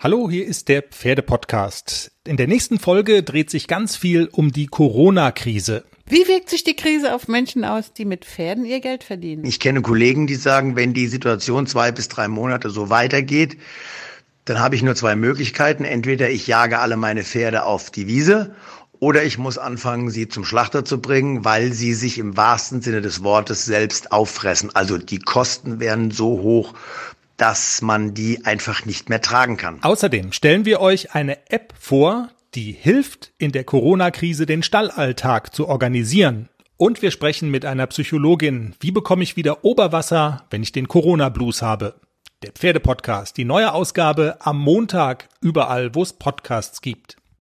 Hallo, hier ist der Pferdepodcast. In der nächsten Folge dreht sich ganz viel um die Corona-Krise. Wie wirkt sich die Krise auf Menschen aus, die mit Pferden ihr Geld verdienen? Ich kenne Kollegen, die sagen, wenn die Situation zwei bis drei Monate so weitergeht, dann habe ich nur zwei Möglichkeiten. Entweder ich jage alle meine Pferde auf die Wiese oder ich muss anfangen, sie zum Schlachter zu bringen, weil sie sich im wahrsten Sinne des Wortes selbst auffressen. Also die Kosten werden so hoch, dass man die einfach nicht mehr tragen kann. Außerdem stellen wir euch eine App vor, die hilft, in der Corona-Krise den Stallalltag zu organisieren. Und wir sprechen mit einer Psychologin. Wie bekomme ich wieder Oberwasser, wenn ich den Corona-Blues habe? Der Pferdepodcast, die neue Ausgabe am Montag, überall, wo es Podcasts gibt.